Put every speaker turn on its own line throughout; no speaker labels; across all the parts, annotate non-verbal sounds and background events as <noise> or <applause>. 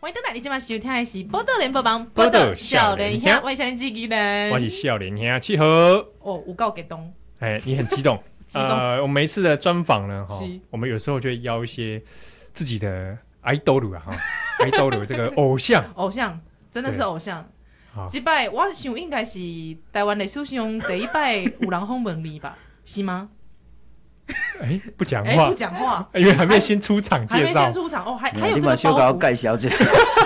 欢迎登来，你今晚收听的是《宝岛联播网》，宝岛少年兄，我是小机器人，
我是少年兄七和。
哦，我够激动，
哎，你很激动。<laughs> 呃，我们每一次的专访呢，哈，我们有时候就会邀一些自己的 idol 啊，哈，<laughs> idol 这个偶像，
偶像真的是偶像。这摆我想应该是台湾历史上第一拜有人访问你吧？是吗？<laughs>
哎，不讲话，
不讲话，
因为还没先出场介绍，还没
先出场哦，还还有这个包袱，
盖小姐，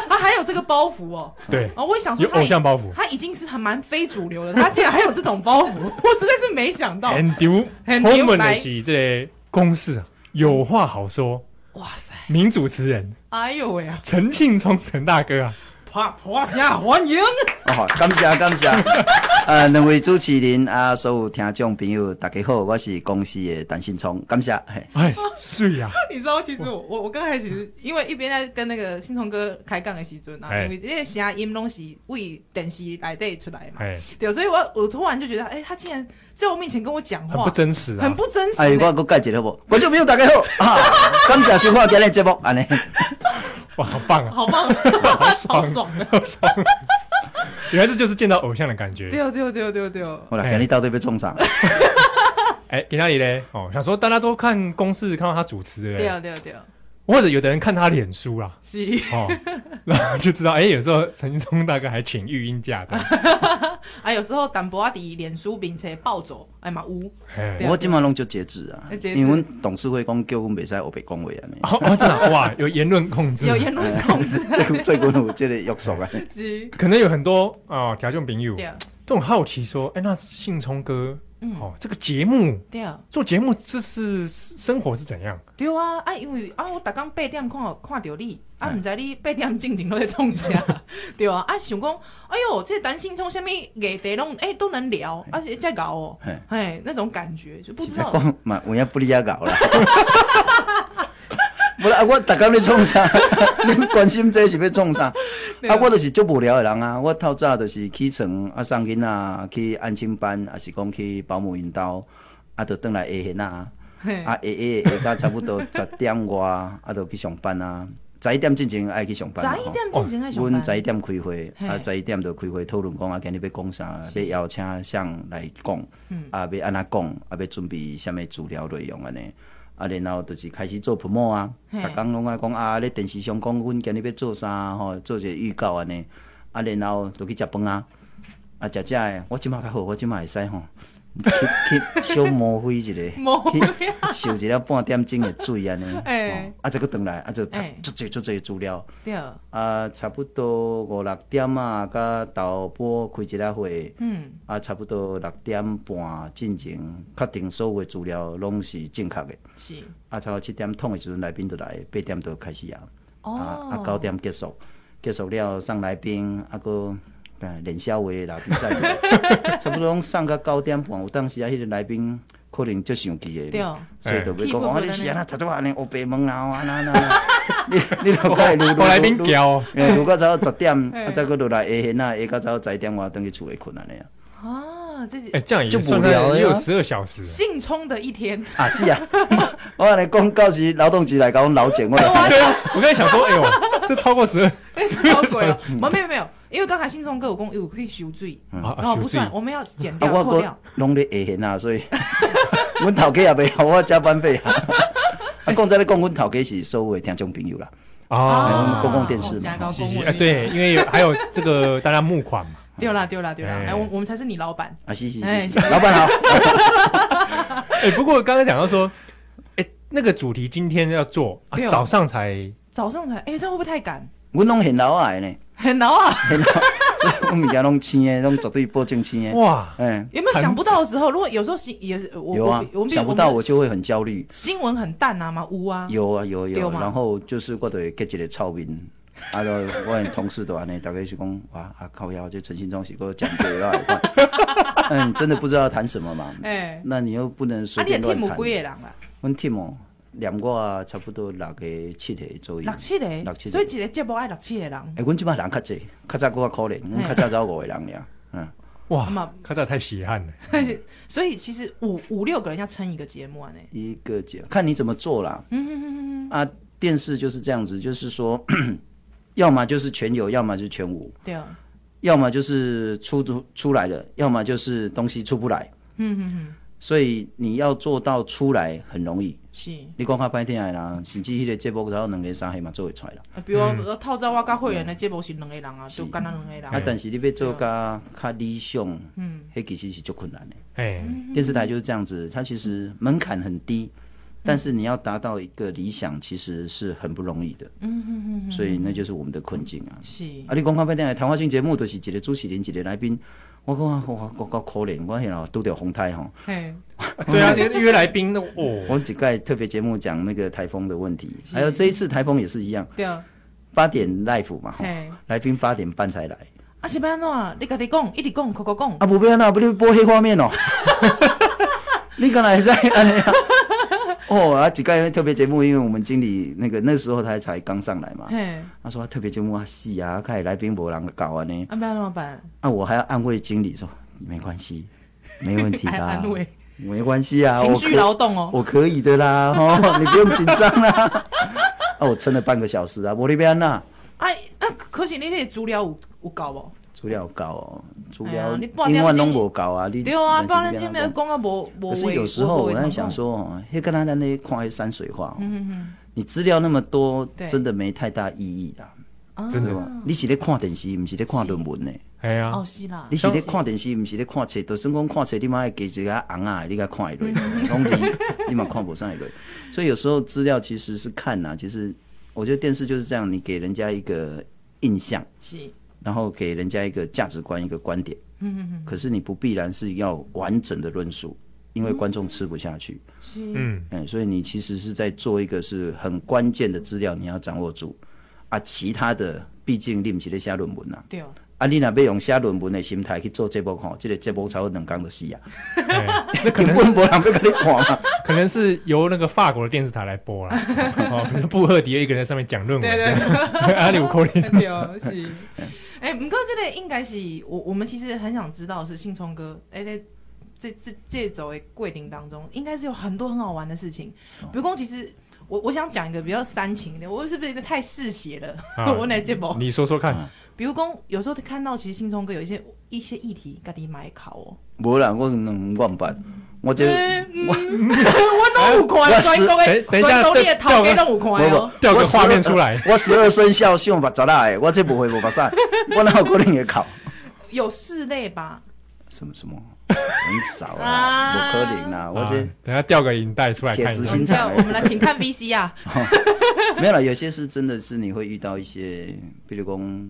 他 <laughs> 还有这个包袱哦，
对，
哦，我想说，
有偶像包袱，
他已经是很蛮非主流的，他竟然还有这种包袱，<laughs> 我实在是没想到。
很丢，很丢，来是这公事有话好说，哇塞，名主持人，
哎呦喂啊，
陈庆聪陈大哥啊。
啪啪下欢迎！
哦，感谢感谢，<laughs> 呃，两位主持人啊，所有听众朋友，大家好，我是公司的陈信聪，感谢。
哎，是呀。<laughs>
你知道，其实我我我刚才其实因为一边在跟那个信聪哥开杠的时阵啊，因为这些声音拢是为电视里底出来嘛，对，所以我我突然就觉得，哎，他竟然在我面前跟我讲话，
很不真实，
很不真实。
哎，我我介绍好不？观众朋友大家好，<laughs> 感谢收看今日节目，安尼。<laughs>
哇，好棒啊！
好棒，<laughs> 好爽啊！
原来这就是见到偶像的感觉。
对哦，对哦，对哦，对哦，对哦。
我来给你到底被冲上。
哎，给哪里嘞？哦，想说大家都看公视，看到他主持，
对哦，对哦，对哦。
或者有的人看他脸书啦，
是。
哦，<laughs> 然后就知道，哎，有时候陈松大哥还请育婴假的，<laughs>
啊，有时候淡薄阿弟脸书并且暴走，哎嘛有，
我今晚拢就截止啊，因为董事会讲叫我袂使黑白讲话安尼，<laughs>
哦，真的哇，有言论控制，
有言论控制，
最最近有这个约束啊，
是，
可能有很多啊听众朋友都很好奇说，哎，那信聪哥。哦，这个节目对啊，做节目这是生活是怎样？
对啊，啊，因为啊，我逐工八点看看到你，啊，唔知你八点静静都在创啥？<laughs> 对啊，啊，想讲，哎呦，这陈信聪什么议题拢哎都能聊，而且在搞哦，哎，那种感觉就不知道，
嘛，我也不理解搞了。<laughs> 不是啊，我逐工要创啥？<laughs> 你关心这是要创啥？<laughs> 啊，我就是足无聊的人啊！我透早就是起床啊，送囡仔去安亲班，还是讲去保姆引导，啊，就转来下闲啊，啊，下下下到差不多 <laughs> 十点外，啊，就去上班啊。十一点进前爱去上班。
十一点进前爱上班。
阮十一点开会，啊，十一点就开会讨论讲啊，今日要讲啥，要邀请谁来讲，啊，要安怎讲，啊，要准备什么资料内容安尼。啊，然后就是开始做 promo 啊，逐工拢爱讲啊，咧电视上讲，阮今日要做啥吼，做一个预告安尼。啊，然后就去食饭啊，啊，食食诶，我即马较好，我即马会使吼，去去小磨飞一个，去烧一了半点钟的水安尼，啊，再搁转来，啊，就读足侪足侪资料。对。啊，差不多五六点啊，甲导播开一个会，嗯，啊，差不多六点半进行，确定所有的资料拢是正确的。是。啊，差不多七点通的时阵，来宾就来，八点就开始啊。啊，九点结束。结束了，上来宾，啊个练小话啦，比赛，<laughs> 差不多上到九点半，有当时啊，迄个来宾可能就生气诶，所以就要讲，啊，你是安那，他都安尼乌白问啊，安那安那，你你都该录录
来宾叫，
诶，<laughs> 如果早十点，<laughs> 啊，再搁落来下闲啊，下到早十点，我等去厝里困安尼啊。
啊，这是
哎，这样也无聊，也有十二小时。
兴冲的一天。
啊，是啊，我安尼讲，到时劳动局来搞我劳检，我
对啊，我刚才想说，哎呦，这超过十二。<laughs>
超水哦！没有没有，因为刚才信聪哥有讲有可以收水，然后不算，我们要减掉扣掉。
拢咧下闲啊，所以，<laughs> 阮头家也袂付我加班费啊。<laughs> 啊，讲在咧讲，阮头家是所有的听众朋友啦。哦，公共电视嘛，
是是，哎，对，因为还有这个大家募款嘛。
丢啦丢啦丢啦！哎，我我们才是你老板
啊！是是是，老板好。
哎，不过刚才讲到说，哎，那个主题今天要做，早上才
早上才，哎，这样会不会太赶？
阮拢很老啊呢，
很老啊，
我物件拢青诶，拢绝对保证青诶。哇，
嗯，有没有想不到的时候？如果有时候新也是，
有啊，想不到我就会很焦虑。
新闻很淡啊嘛，有啊，
有啊有有，然后就是我得给一个臭名，啊，我同事都安尼，大概是讲哇啊靠腰，这陈信忠是个讲对啊，<laughs> 嗯，真的不知道谈什么嘛，<laughs> 哎，那你又不能随便乱谈。啊，你 team 几个人啦？阮 team。连我差不多六个七个左右，
六七个，六七个，所以一个节目爱六七个人。
哎，阮即摆人较济，较早较可怜，阮较早只有五个人尔。嗯，
哇，较早太稀罕了。<laughs>
所以其实五五六个人要撑一个节目啊，呢。
一个节目看你怎么做啦。嗯嗯嗯嗯啊，电视就是这样子，就是说，<clears throat> 要么就是全有，要么就是全无。
对啊。
要么就是出出出来的，要么就是东西出不来。嗯嗯嗯。所以你要做到出来很容易。
是。
你讲较歹听的啦，甚至迄个节目只要两个三个嘛做会出来了。
比如透早我甲会员的节目是两个人啊，就干那两个人。
啊，但是你要做甲较理想，嗯，迄其实是足困难的。哎，电视台就是这样子，它其实门槛很低。但是你要达到一个理想，其实是很不容易的。嗯嗯嗯，所以那就是我们的困境啊。是。啊，你讲看半天，谈话性节目都是一个主持人，一个来宾。我讲我我我够可怜，我现在拄着风台吼。嘿。
对啊，约来宾的哦。
我只盖特别节目讲那个台风的问题，还有这一次台风也是一样。对啊。八点 live 嘛，来宾八点半才来。
啊，是要安怎？你家己讲，一直讲，口口讲。
啊，不要安怎，不你播黑画面哦。你刚才在安尼啊？哦，啊，几个特别节目，因为我们经理那个那时候他才刚上来嘛，他说特别节目啊，是啊，开来宾无人搞啊呢。
啊，不要那么办？
啊，我还要安慰经理说，没关系，没问题啦，<laughs> 安慰，没关系啊，
情绪劳动哦，
我可以的啦，<laughs> 哦，你不用紧张啦。<laughs> 啊，我撑了半个小时啊，我那边呐。
哎，啊，可是你那资料有有搞不？
资料高哦，资料英文拢无够啊！你
对啊，半年前没有讲啊，无无。
可是有时候我在想说，哦，迄个他在那看迄山水画，你资料那么多，真的没太大意义啦。
真的吗？
你是咧看电视，不是咧看论文呢？
系啊。
哦，是啦。
你是咧看电视，不是咧看册。就算讲看册，你嘛爱加一个红啊，你甲看一类，拢是你嘛看不上一类。所以有时候资料其实是看呐，其实我觉得电视就是这样，你给人家一个印象。是。然后给人家一个价值观，一个观点。嗯嗯嗯。可是你不必然是要完整的论述，因为观众吃不下去。是。嗯。嗯，所以你其实是在做一个是很关键的资料，你要掌握住。啊，其他的毕竟你不是在写论文呐。对。啊，你若要用写论文的心态去做节目吼，这个节目才会两讲的死啊。
那可能不能被你看嘛？可能是由那个法国的电视台来播啦。<laughs> 哦，比如布赫迪一个人在上面讲论文。对对。阿里乌科林。对，是。
哎、欸，不过这个应该是我我们其实很想知道是信聪哥，哎、欸，在这这这周的桂林当中，应该是有很多很好玩的事情。比如说，其实我我想讲一个比较煽情的，我是不是太嗜血了？啊、<laughs> 我来这波，
你说说看。
比如说，有时候看到其实信聪哥有一些一些议题，家己买考哦。
无啦，我两万八，我这我 <laughs> 我
拢有看，全国的全国的头家拢有看哦。
调个画面出来，<laughs>
我十二生肖想法咋啦？我这不会不把啥，<laughs> 我哪有可能会考？
有四类吧？
什么什么？很少啊，不可能啊！我这
等下调个影带出来看一下。
我们来请看 VC 啊。
没有了，有些是真的是你会遇到一些，比如讲。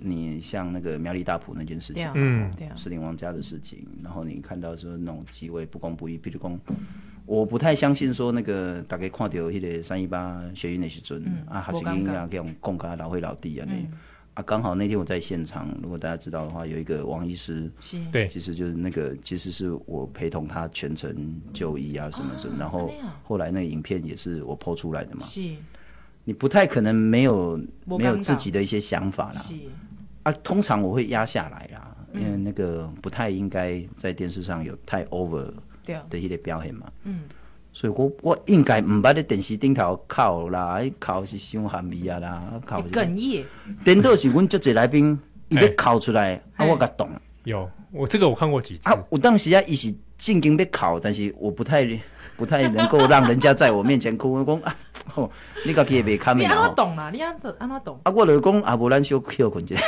你像那个苗栗大埔那件事情，嗯，士林王家的事情，然后你看到说那种机位不公不义，比如讲，我不太相信说那个大家看到迄个三一八学运那时阵，啊，还是应该给我们公开老会老弟啊，那啊，刚好那天我在现场，如果大家知道的话，有一个王医师，
对，
其实就是那个其实是我陪同他全程就医啊什么什么，然后后来那个影片也是我 po 出来的嘛，是，你不太可能没有没有自己的一些想法啦。啊，通常我会压下来啦，因为那个不太应该在电视上有太 over 的一些表现嘛。嗯，所以我我应该唔把咧电视顶头哭啦，哭是伤含义啊啦，哭
哽咽。
顶倒是阮这些来宾伊要哭出来，啊，我甲懂。
有，我这个我看过几次。
啊，我当时啊，伊是正经要哭，但是我不太不太能够让人家在我面前哭。我讲啊，吼，你家己也别看面。
你安怎懂啦？你安怎安怎懂？
啊，我就讲啊，无咱小休困者。<laughs>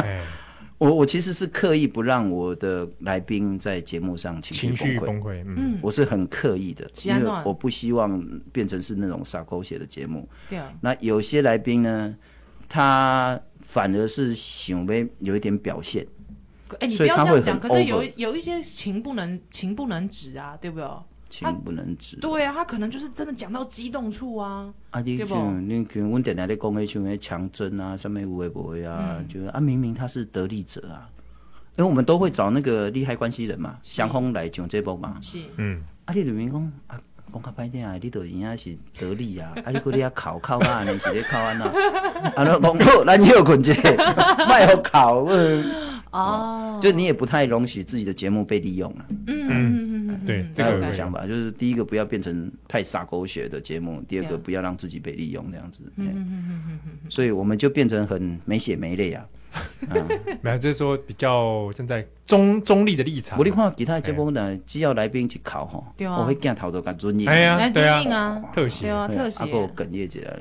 <laughs> 我我其实是刻意不让我的来宾在节目上情绪崩溃。嗯，我是很刻意的，因为我不希望变成是那种撒狗血的节目。对啊。那有些来宾呢，他反而是想要有一点表现。
哎，你不要这样讲。可是有有一些情不能情不能止啊，对不对？
情不能止。
对啊，他可能就是真的讲到激动处啊。
啊，你像你像阮电台咧讲迄像迄强征啊，上面有诶无诶啊，就啊明明他是得利者啊，因为我们都会找那个利害关系人嘛，双方来讲这波嘛。是。嗯。啊，你里面讲啊，讲较歹听啊，你都应该是得利啊，<laughs> 啊，你搁咧考考啊，你是咧考安那？<laughs> 啊，你讲好，咱休困者，<laughs> 卖好考。哦，就你也不太容许自己的节目被利用了。嗯嗯嗯嗯，
对，
这个想法就是第一个不要变成太洒狗血的节目，第二个不要让自己被利用这样子。嗯嗯嗯嗯嗯。所以我们就变成很没血没泪啊。<laughs>
没有，就是说比较站在中中立的立场。
我你看其他节目呢，只要来宾去考哈，我会镜头都更专业。
哎呀，对
啊，
特写，
对啊，特写，
啊，够哽咽起来了。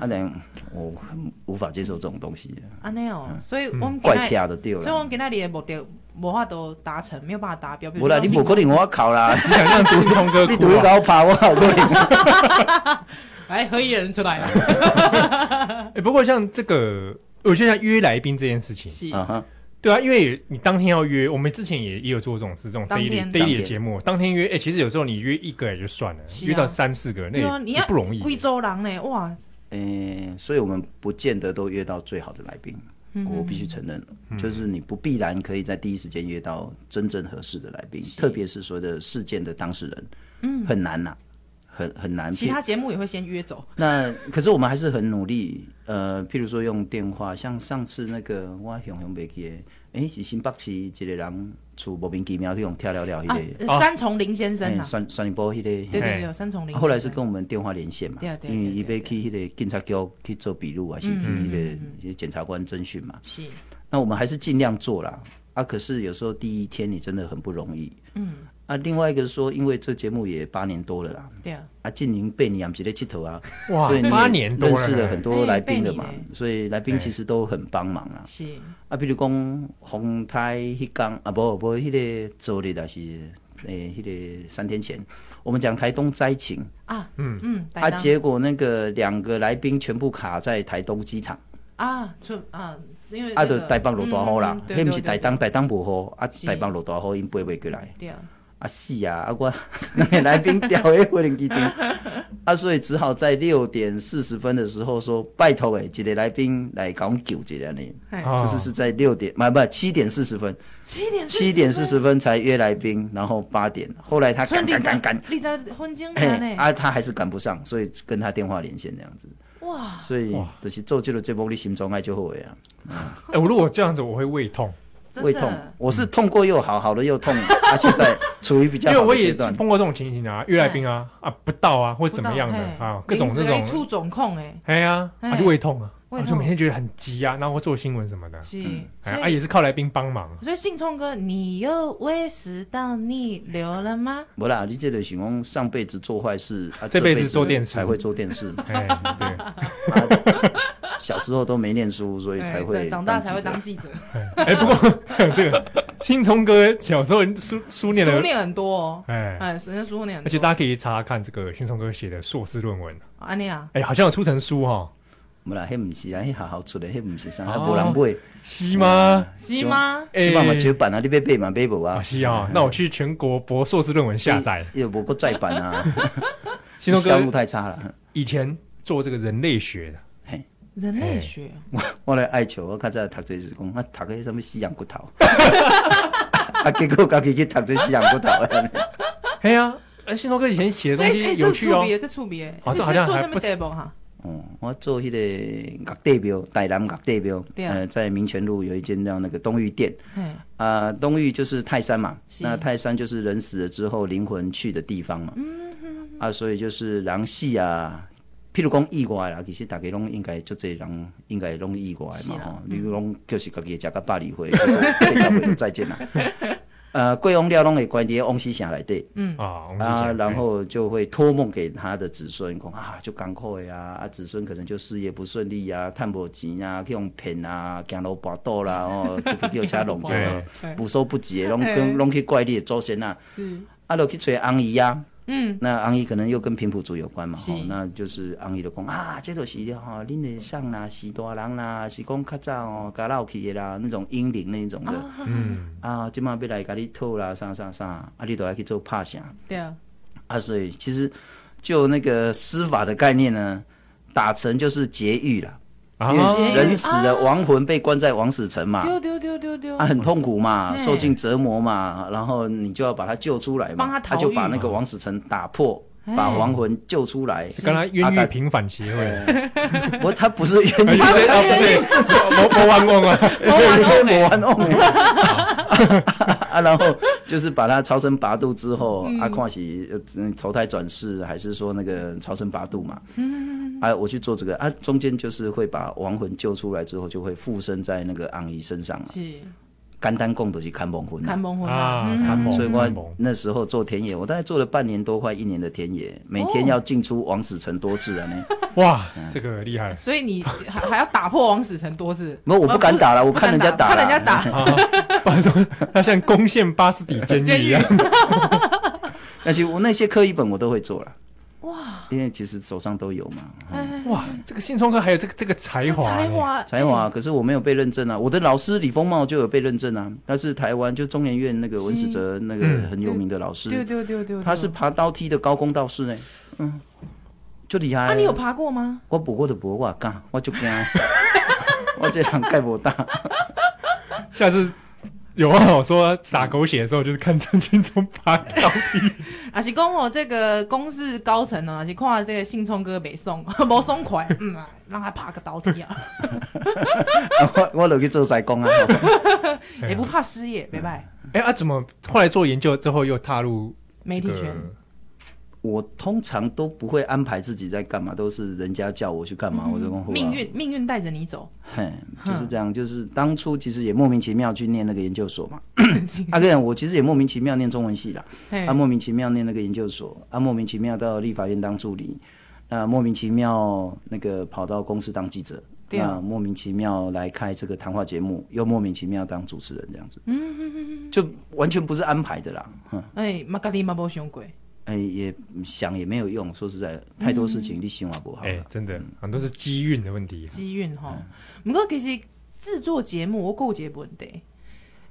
啊，那我很无法接受这种东西。
啊，那哦，所以我们
怪偏的对了。
所以我们给那里的目的无法都达成，没有办法达标。
不啦，你不可能我要考啦，<laughs>
你想让新聪哥哭？
你独高爬，我好可怜。
来，<laughs> 合艺人出来了。<laughs>
哎，不过像这个。我觉得像约来宾这件事情，
是
对啊，因为你当天要约，我们之前也也有做这种事，这种 daily daily 的节目，当天约，哎，其实有时候你约一个也就算了，约到三四个，那也不容易。
贵州人呢，哇，
嗯，所以我们不见得都约到最好的来宾，我必须承认，就是你不必然可以在第一时间约到真正合适的来宾，特别是所谓的事件的当事人，嗯，很难呐。很很难，
其他节目也会先约走。
那可是我们还是很努力，呃，譬如说用电话，像上次那个我熊熊北去，哎，是新北市一个人出莫名其妙用跳聊聊一
个三重林先生啊，
三三林波一个，对
对对，三重林。
后来是跟我们电话连线嘛，因为伊被去那个警察局去做笔录啊，是去那个检察官侦讯嘛。是，那我们还是尽量做啦。啊，可是有时候第一天你真的很不容易。嗯。啊，另外一个说，因为这节目也八年多了啦，对啊，啊，今年被你也不是在佚佗啊，
哇，八年多了，
认识了很多来宾的嘛，所以来宾其实都很帮忙啊。是。啊，比如讲红台迄刚啊，不不，迄个昨日啊是诶，迄个三天前，我们讲台东灾情。啊，嗯。嗯，啊，结果那个两个来宾全部卡在台东机场。
啊，出啊，因为
啊，就台北落大雨啦，迄不是台东，台东无雨，啊，台北落大雨，因飞袂过来。对啊。啊是啊，啊我那个来宾调诶飞行机场，<laughs> 啊所以只好在六点四十分的时候说拜托诶，一个来宾来搞救一下呢，就是是在六点，不不七点四十分，
七点
七点四十分才约来宾，然后八点，后来他赶赶赶赶，
你在婚经呢？
啊他还是赶不上，所以跟他电话连线这样子。哇，所以就是做这个节目，你心中爱就好呀。
哎，我如果这样子，我会胃痛。
胃痛，我是痛过又好，好了又痛。他 <laughs> 现在处于比较好的阶段。因为我也
碰过这种情形啊，遇来宾啊啊不到啊，或怎么样的啊，各种这种
出总控哎，
哎呀，他就胃痛啊，我就每天觉得很急啊，然后做新闻什么的，是啊也是靠来宾帮忙。
所以信聪哥，你又胃食道逆流了吗？
不啦，你这个形容上辈子做坏事，
这辈子做电视
才会做电视。对。<laughs> <laughs> 小时候都没念书，所以才会
长大才会当记者。<laughs>
哎，不过 <laughs> 这个信聪哥小时候书书念的
书念很多哦。哎哎，人家书念很多，
而且大家可以查查看这个信聪哥写的硕士论文。
安尼啊，
哎，好像有出成书哈。
没啦，那不是啊，那好好出的，那不是啥，还没人买。
是吗？
是吗？
哎，起码嘛绝版啊，你别背嘛，背不啊。
是啊，那我去全国博硕士论文下载。
也不过再版啊。<laughs>
新聪哥，
效率太差了。
以前做这个人类学的。
人类学，
我我来爱球，我看在读这是讲，我读个什么西洋骨头，<laughs> 啊，结果家己去读这西洋骨头。
嘿呀，哎，信聪哥以前写的东西有趣哦，
这出名，
这好像还不错
哈。
哦，我做迄个乐地表，台南乐代表，呃，在民权路有一间叫那个东御殿，啊，东御就是泰山嘛，那泰山就是人死了之后灵魂去的地方嘛，啊，所以就是狼戏啊。譬如讲意外啦，其实大家拢应该就这人应该拢意外嘛吼。比如讲就是家己食个百里灰，非常非常再见啦。<laughs> 呃，贵翁了拢会关伫翁西城内底，嗯。啊，啊，然后就会托梦给他的子孙，讲啊，就艰苦的啊，啊，子孙可能就事业不顺利啊，趁无钱啊，去用骗啊，行路跋倒啦，哦，<laughs> 出去吊车龙就不收不及，拢跟拢去怪你的祖先啊，是，啊，就去找翁姨啊。嗯，那昂姨可能又跟平埔族有关嘛？吼是，那就是昂姨就讲啊，这都是哈，恁的上啦，是大人啦，是讲较早哦，甲老去的啦，那种英灵那种的，嗯啊，今嘛要来甲你讨啦，啥啥啥，啊，你都要去做拍啥。对啊，啊，所以其实就那个司法的概念呢，打成就是劫狱啦。因为人死了，亡魂被关在枉死城嘛，丢丢丢丢丢，他很痛苦嘛，受尽折磨嘛，然后你就要把他救出来嘛，他就把那个枉死城打破，把亡魂救出来。
刚才冤狱平反协会，<laughs>
不，他不是冤狱，
不是，魔魔玩梦啊，
魔玩梦，<laughs> 啊，然后就是把他超生拔度之后，啊，看是投胎转世还是说那个超生拔度嘛？嗯，啊，我去做这个啊，中间就是会把亡魂救出来之后，就会附身在那个昂姨身上。是。简单讲就是看亡魂，
看亡魂
啊，
所以我那时候做田野，我大概做了半年多，快一年的田野，每天要进出王死城多次了呢。<laughs>
哇，这个厉害！
所以你还还要打破王死城多次？
没有，我不敢打了，我看人家打，
看人家打，
像攻陷巴士底 <laughs> 监狱一样。
那些 <laughs> 我那些课一本我都会做了。哇，因为其实手上都有嘛。
哇，这个信聪哥还有这个这个才华，
才华，
才华。可是我没有被认证啊。我的老师李丰茂就有被认证啊。他是台湾就中研院那个文史哲那个很有名的老师。
对对对对。
他是爬刀梯的高工道士呢。嗯，就厉害。
那你有爬过吗？
我不过的不我干，我就惊。<laughs> 我这场盖不大。<laughs>
下次。有啊，我说撒狗血的时候，就是看陈信聪爬高梯。<laughs>
啊，是跟我这个公司高层呢，是看这个信聪哥没送，<laughs> 没送快，嗯啊，让他爬个倒梯 <laughs> 啊。
我我落去做晒工啊，
也不怕失业，没拜。
哎啊，怎么后来做研究之后又踏入
媒体圈？
我通常都不会安排自己在干嘛，都是人家叫我去干嘛，嗯、我就跟
命运命运带着你走，
嘿，就是这样。就是当初其实也莫名其妙去念那个研究所嘛。<laughs> 啊，这样我其实也莫名其妙念中文系啦，啊，莫名其妙念那个研究所，啊，莫名其妙到立法院当助理，啊，莫名其妙那个跑到公司当记者，对啊，莫名其妙来开这个谈话节目，又莫名其妙当主持人这样子，嗯，就完全不是安排的啦。
哎，马格里马波熊鬼。
哎，也想也没有用。说实在，太多事情你想也不好。
哎，真的很多是机运的问题。
机运哈，不过其实制作节目我够结不得，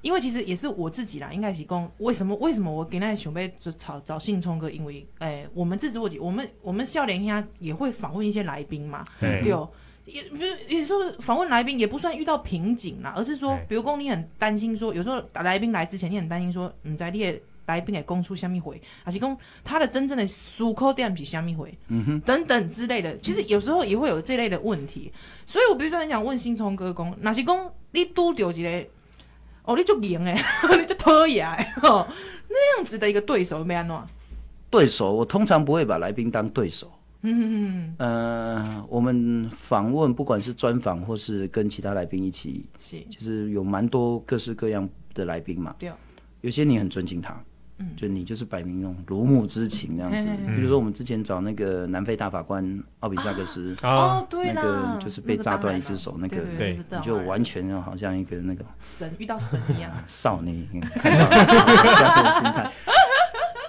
因为其实也是我自己啦。应该是讲为什么？为什么我给那准备就找找信聪哥？因为哎，我们制作节，我们我们笑脸下也会访问一些来宾嘛。对哦，也不是有时候访问来宾也不算遇到瓶颈啦，而是说，比如说你很担心说，有时候来宾来之前，你很担心说，你在列。来宾给供出虾米回，还是讲他的真正的出口点是虾米回，嗯哼，等等之类的，其实有时候也会有这类的问题。所以我比如说很想问新聪哥讲，那是讲你拄到一个，哦，你就赢哎，<laughs> 你就讨厌诶，那样子的一个对手有没安怎？
对手，我通常不会把来宾当对手。嗯嗯嗯，呃，我们访问不管是专访或是跟其他来宾一起，是，就是有蛮多各式各样的来宾嘛。对、哦，有些你很尊敬他。就你就是摆明那种如沐之情这样子，比如说我们之前找那个南非大法官奥比萨克斯，
哦，对，
那个就是被炸断一只手那个，
对，
就完全好像一个那个
神遇到神一样，
少年看到这样的心态。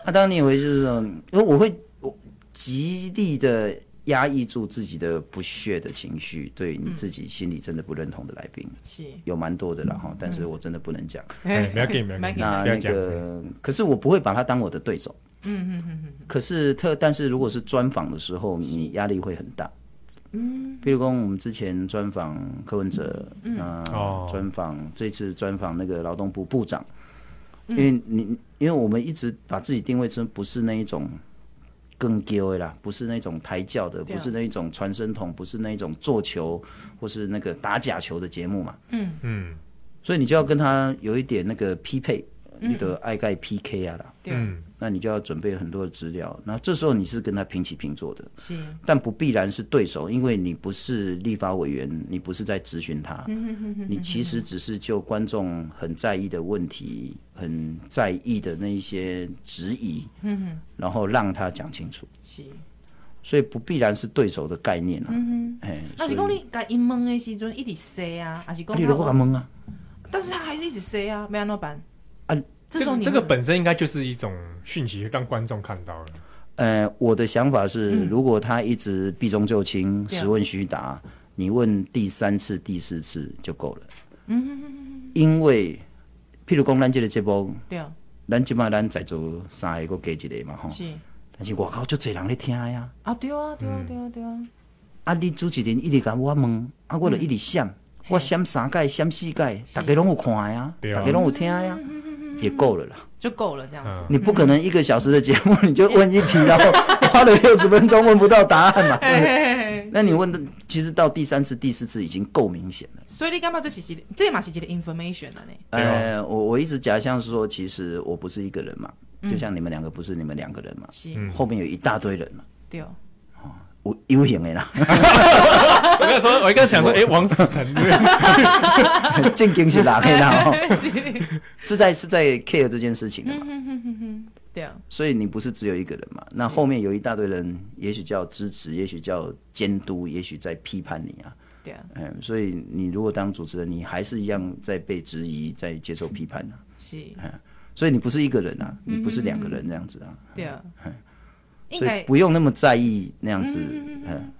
那当然你以为就是说，因为我会我极力的。压抑住自己的不屑的情绪，对你自己心里真的不认同的来宾，是有蛮多的了哈。但是我真的不能讲，
不要给，
那 <laughs> 那个，可是我不会把他当我的对手。嗯嗯嗯。可是特，但是如果是专访的时候，你压力会很大。嗯。比如说我们之前专访柯文哲，嗯，专访这次专访那个劳动部部长，因为你因为我们一直把自己定位成不是那一种。更丢的啦，不是那种抬轿的，不是那种传声筒，不是那种做球或是那个打假球的节目嘛。嗯。嗯，所以你就要跟他有一点那个匹配，你的爱盖 PK 啊啦。嗯，那你就要准备很多的资料，那这时候你是跟他平起平坐的，是，但不必然是对手，因为你不是立法委员，你不是在质询他，你其实只是就观众很在意的问题，很在意的那一些质疑，嗯，然后让他讲清楚，是，所以不必然是对手的概念啊，嗯哼，哎，
那是讲你该问的时阵一直说啊，还是讲
你如果敢问啊，
但是他还是一直说啊，没安怎办？
啊。这种这个本身应该就是一种讯息，让观众看到了。
呃，我的想法是，嗯、如果他一直避重就轻、实问虚答，你问第三次、第四次就够了。嗯哼哼哼。因为，譬如讲咱这个节目，对啊，咱起码咱在做三个个加一个嘛，吼。是。但是我靠，就侪人咧听呀。
啊，对啊，对啊，对啊，对啊。
啊，你主持人一直跟我问，啊，我就一直想，我想三届、想四届，大家拢有看呀，大家拢有听呀。也够了啦，
就够了这样子。
你不可能一个小时的节目，<laughs> 你就问一题，然后 <laughs> 花了六十分钟问不到答案嘛？那你问的，其实到第三次、第四次已经够明显了。
所以你干嘛这是几？这嘛是几个 information 呢？
呃，我我一直假象是说，其实我不是一个人嘛，就像你们两个不是你们两个人嘛，后面有一大堆人嘛。对哦，有有型的啦。
我刚才说，我刚才想说，<laughs> 哎，王思成对，<laughs>
正经是哪个啦？<laughs> 是在是在 care 这件事情的嘛。
对啊，
所以你不是只有一个人嘛？那后面有一大堆人，也许叫支持，也许叫监督，也许在批判你啊。对啊，嗯，所以你如果当主持人，你还是一样在被质疑，在接受批判呢。是，嗯，所以你不是一个人啊，你不是两个人这样子啊。对啊，所以不用那么在意那样子。嗯，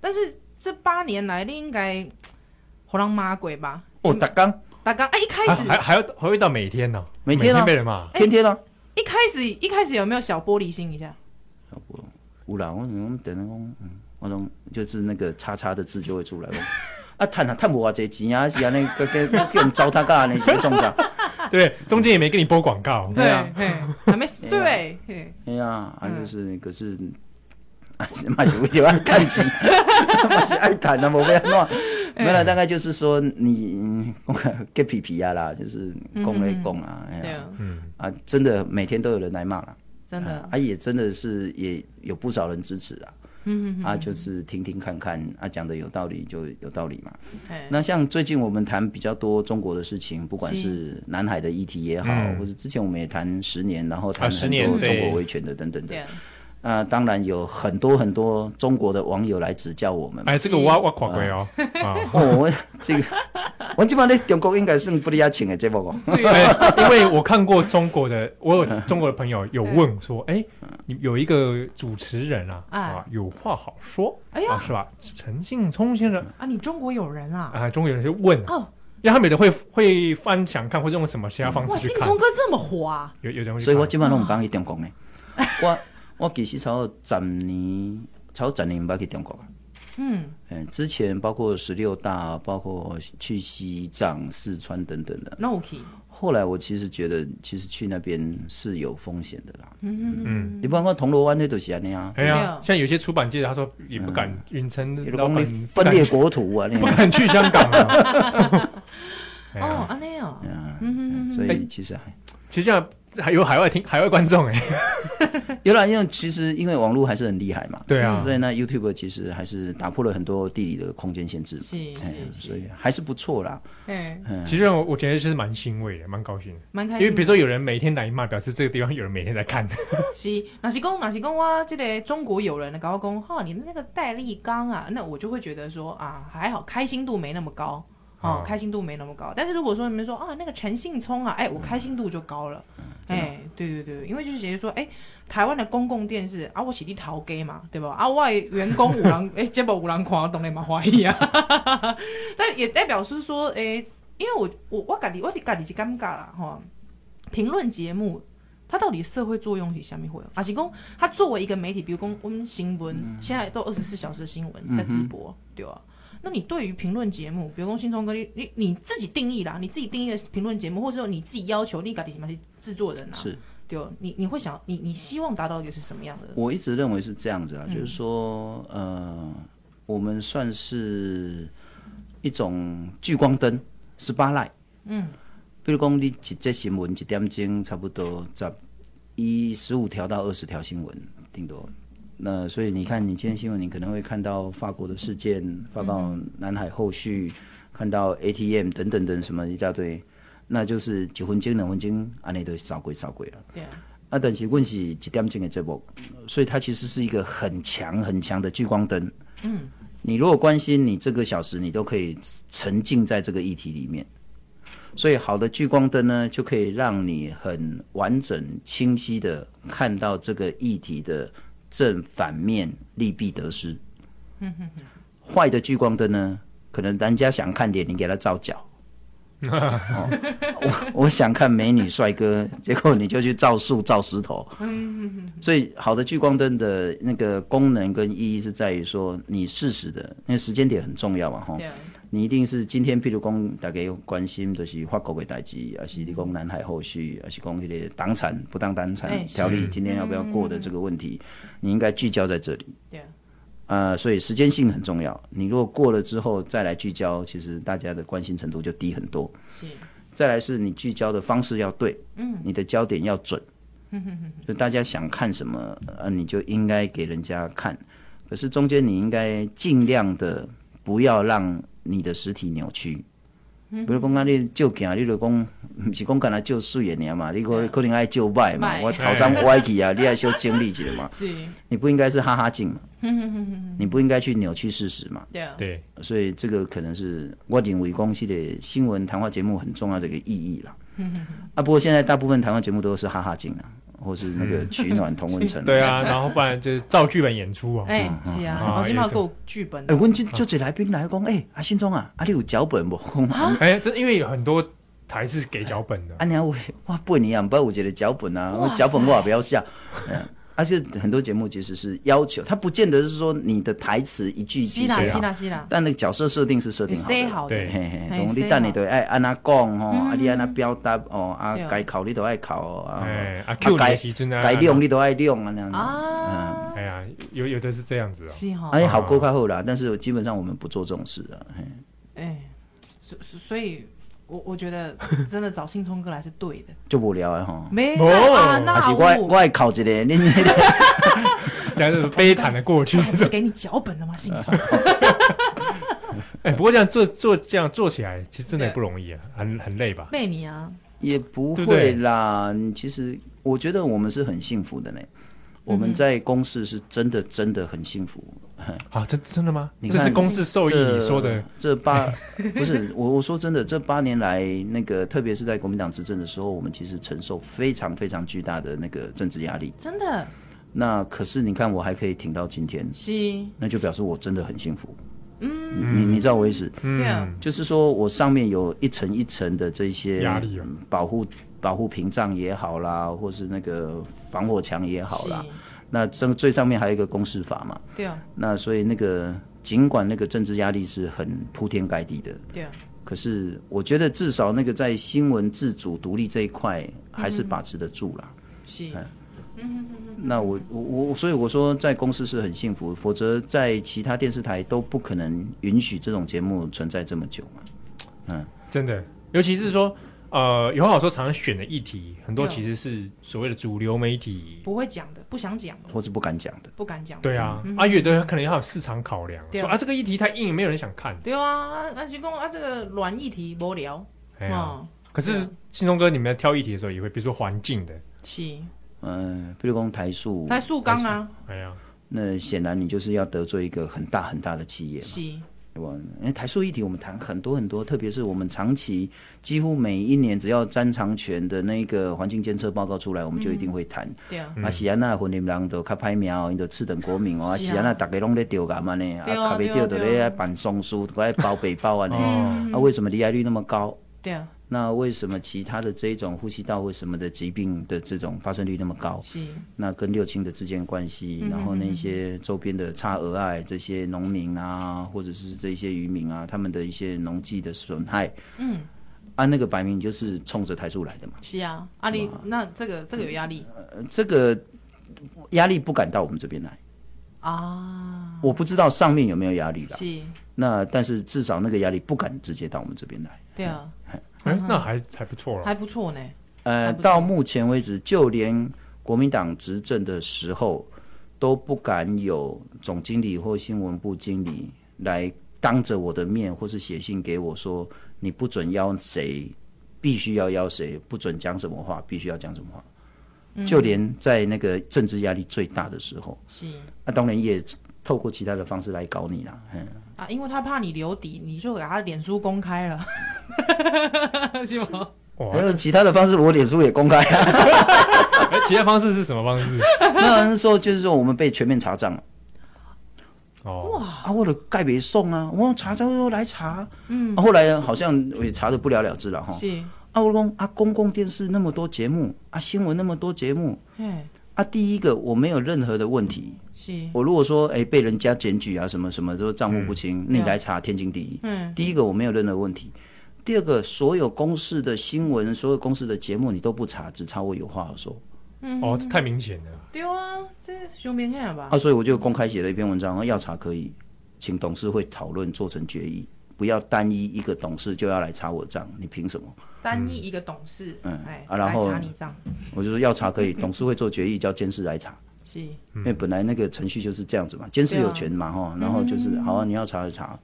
但是这八年来，你应该好让骂鬼吧？
哦，大刚，
大刚，哎，一开始
还还要还会到每天呢，
每天
被人骂，
天天啊。
一开始一开始有没有小玻璃心一下？
小玻璃，有啦，我等等讲，嗯，我种就是那个叉叉的字就会出来了。啊，赚啊赚无偌济钱啊，是安尼，<laughs> 个个叫人糟蹋噶安尼，是中奖。<laughs>
对，中间也没给你播广告。
对啊，还没 <laughs> 对。
哎呀，啊，就是可是，<laughs> 嘛是为了爱赚钱，嘛是爱谈啊，无要乱。没了，大概就是说你给皮皮啊啦，就是讲来讲啊，哎呀，嗯。啊，真的每天都有人来骂了，
真的。
啊，也真的是也有不少人支持啊，嗯啊，就是听听看看啊，讲的有道理就有道理嘛。那像最近我们谈比较多中国的事情，不管是。南海的议题也好，或者之前我们也谈十年，然后谈很多中国维权的等等的。啊，当然有很多很多中国的网友来指教我们。
哎，这个我我看过哦。
哦，我这个 <laughs> 我基本上在中国应该是不离亚请的这部分。
因为我看过中国的，我有中国的朋友有问说，哎，有一个主持人啊，啊，有话好说，哎呀，是吧？陈信聪先生
啊，你中国有人啊？
啊，中国有人就问哦，因为他们都会会翻墙看，或者用什么其他方式
哇，信聪哥这么火啊？
有有人，
所以我基本上都不帮你中国呢，<laughs> 我。我其实超过十年，超过十年没去中国。嗯，之前包括十六大，包括去西藏、四川等等的。
那 OK。
后来我其实觉得，其实去那边是有风险的啦。嗯嗯，你不然说铜锣湾那都是安尼啊。
哎呀，像有些出版界他说也不敢允称老板
分裂国土啊，
不敢去香港
啊。<laughs> 哦，安尼哦。
嗯，所以其实还，
其实这样。还有海外听海外观众哎，<laughs>
有啦，因为其实因为网络还是很厉害嘛，
对啊，
所以那 YouTube 其实还是打破了很多地理的空间限制，是，所以还是不错啦。嗯，
其实我我觉得其实蛮欣慰的，蛮高兴，
蛮开心。
因为比如说有人每天来骂，表示这个地方有人每天在看。<laughs>
是，那是公，那是公哇，这个中国有人的高工哈，你的那个戴立刚啊，那我就会觉得说啊，还好，开心度没那么高，哦，开心度没那么高。但是如果说你们说啊，那个陈信聪啊，哎，我开心度就高了。哎，欸、对对对，因为就是姐姐说，哎、欸，台湾的公共电视啊，我是你头家嘛，对吧？啊，我的员工五人，<laughs> 哎、欸，节目有人看，我当然蛮欢喜啊。<laughs> 但也代表是说，哎、欸，因为我我我家己我家己是尴尬啦，哈。评论节目它到底社会作用是什么会？啊，是讲它作为一个媒体，比如讲我们新闻，嗯、现在都二十四小时新闻在直播，嗯、对吧？那你对于评论节目，比如说新聪哥，你你你自己定义啦，你自己定义的评论节目，或者说你自己要求你搞的什么制作人啊？是，对，你你会想，你你希望达到一个是什么样的？
我一直认为是这样子啊，嗯、就是说，呃，我们算是一种聚光灯，spotlight。嗯，比如讲你一则新闻一点钟，差不多十一十五条到二十条新闻，顶多。那所以你看，你今天新闻，你可能会看到法国的事件，发到南海后续，看到 ATM 等等等什么一大堆，那就是几分钟两分钟，安内都扫鬼扫鬼了。对啊。那但是问题几点钟的节目，所以它其实是一个很强很强的聚光灯。嗯。你如果关心，你这个小时你都可以沉浸在这个议题里面。所以好的聚光灯呢，就可以让你很完整清晰的看到这个议题的。正反面利弊得失，坏的聚光灯呢，可能人家想看点，你给他照脚。我 <laughs> 我想看美女帅哥，结果你就去照树照石头。所以好的聚光灯的那个功能跟意义是在于说，你适时的，那个时间点很重要嘛，哈。你一定是今天，譬如讲大家关心的是法国的代志，还是你讲南海后续，还是讲那个党产不当党产条例，今天要不要过的这个问题，你应该聚焦在这里。对。呃，所以时间性很重要。你如果过了之后再来聚焦，其实大家的关心程度就低很多。是。再来是你聚焦的方式要对，嗯，你的焦点要准，嗯哼哼，就大家想看什么，呃，你就应该给人家看。可是中间你应该尽量的不要让你的实体扭曲。比如讲，啊，你照镜，你就讲，不是讲干那照水的尔嘛？你可可能爱照歹嘛？我头脏歪去啊，<laughs> 你爱修精力一下嘛？<laughs> 是，你不应该是哈哈镜嘛？<laughs> 你不应该去扭曲事实嘛？对啊，对，所以这个可能是我认为公司的新闻谈话节目很重要的一个意义啦。啊，不过现在大部分谈话节目都是哈哈镜啊。或是那个取暖同温层，<laughs>
对啊，然后不然就是照剧本演出啊。
哎，是啊，我今嘛够剧本。
哎，问就就这来宾来讲，哎，阿信忠啊，阿你有脚本不？<laughs>
哎，这因为有很多台是给脚本的。
啊，你我我不一样，不要我觉得脚本啊，我脚本我也不要下。而且很多节目其实是要求，他不见得是说你的台词一句一句写好，但那个角色设定是设定好的。对，嘿嘿，你等你都爱按那讲吼，啊你按那表达哦，啊该考你都爱考啊，
啊啊，
该用你都爱用啊那样子。
啊，哎呀，有有的是这样子啊。
是哈。
哎，好过开后啦，但是基本上我们不做这种事啊。
哎，所所以。我我觉得 <laughs> 真的找信聪哥来是对的，
就无聊的哈。
没啊，那
是我我爱考一个，你你 <laughs>
这是悲惨的过去。<laughs>
是给你脚本了吗，信聪？
哎，不过这样做做这样做起来，其实真的也不容易啊，很很累吧？
累你啊？
也不会啦。其实我觉得我们是很幸福的呢。我们在公司是真的真的很幸福。<laughs>
啊，这真的吗？你这是公司受益你说的。
这八不是我我说真的，这八年来那个，特别是在国民党执政的时候，我们其实承受非常非常巨大的那个政治压力。
真的。
那可是你看，我还可以挺到今天，
是，
那就表示我真的很幸福。嗯，你你知道我意思？嗯，就是说我上面有一层一层的这些压力，保护保护屏障也好啦，或是那个防火墙也好啦。那这最上面还有一个公示法嘛？对啊。那所以那个尽管那个政治压力是很铺天盖地的，对啊。可是我觉得至少那个在新闻自主独立这一块还是把持得住了。是。嗯。那我我我所以我说在公司是很幸福，否则在其他电视台都不可能允许这种节目存在这么久嘛。
嗯，真的，尤其是说。呃，有话好说，常常选的议题很多，其实是所谓的主流媒体。
不会讲的，不想讲的，
或是不敢讲的，
不敢讲。
对啊，阿月的可能要有市场考量，说啊，这个议题太硬，没有人想看。
对啊，那徐工啊，这个软议题无聊。
哎呀，可是信聪哥，你们在挑议题的时候，也会比如说环境的，
是，
嗯，比如说台塑，
台塑钢啊，
哎呀，
那显然你就是要得罪一个很大很大的企业，是。因为台塑议题，我们谈很多很多，特别是我们长期几乎每一年只要詹长权的那个环境监测报告出来，我们就一定会谈。对啊，啊，是安那混林人都较歹命，<laughs> 因都次等国民哦，是安那大家拢在丢干嘛呢？啊，卡没丢的咧办松树，都爱包北包啊呢。<laughs> 啊，为什么离癌率那么高？对啊。那为什么其他的这一种呼吸道为什么的疾病的这种发生率那么高？是。那跟六亲的之间关系，嗯、然后那些周边的差额爱这些农民啊，或者是这些渔民啊，他们的一些农技的损害。嗯。按、啊、那个摆明就是冲着台塑来的嘛。
是啊，阿里，那这个这个有压力。
呃，这个压力不敢到我们这边来。啊。我不知道上面有没有压力了。是。那但是至少那个压力不敢直接到我们这边来。
对啊。
哎，那还还不错了，
还不错呢。
呃，到目前为止，就连国民党执政的时候，都不敢有总经理或新闻部经理来当着我的面，或是写信给我说，你不准邀谁，必须要邀谁，不准讲什么话，必须要讲什么话。嗯、就连在那个政治压力最大的时候，是，那、啊、当然也透过其他的方式来搞你啦。嗯
啊，因为他怕你留底，你就给他脸书公开了，<laughs> 是吗？
还有其他的方式，我脸书也公开啊。
其他方式是什么方式？
那时候就是说我们被全面查账了。哦，哇啊，我的盖别送啊，我查账又来查，嗯，后来好像也查的不了了之了哈。是啊，我讲啊，公共电视那么多节目啊，新闻那么多节目，啊，第一个我没有任何的问题。是，我如果说哎、欸、被人家检举啊什么什么，都账户不清，嗯、你来查天经地义。嗯，第一个我没有任何问题。第二个，所有公视的新闻，所有公视的节目你都不查，只查我有话好说。
哦，这太明显了。
对啊，这说明显了吧？
啊，所以我就公开写了一篇文章，要查可以，请董事会讨论做成决议，不要单一一个董事就要来查我账，你凭什么？
单一一个董事，嗯，哎，
啊，然后
查你账，
我就说要查可以，董事会做决议，叫监事来查。是，因为本来那个程序就是这样子嘛，监事有权嘛，哈，然后就是好啊，你要查就查，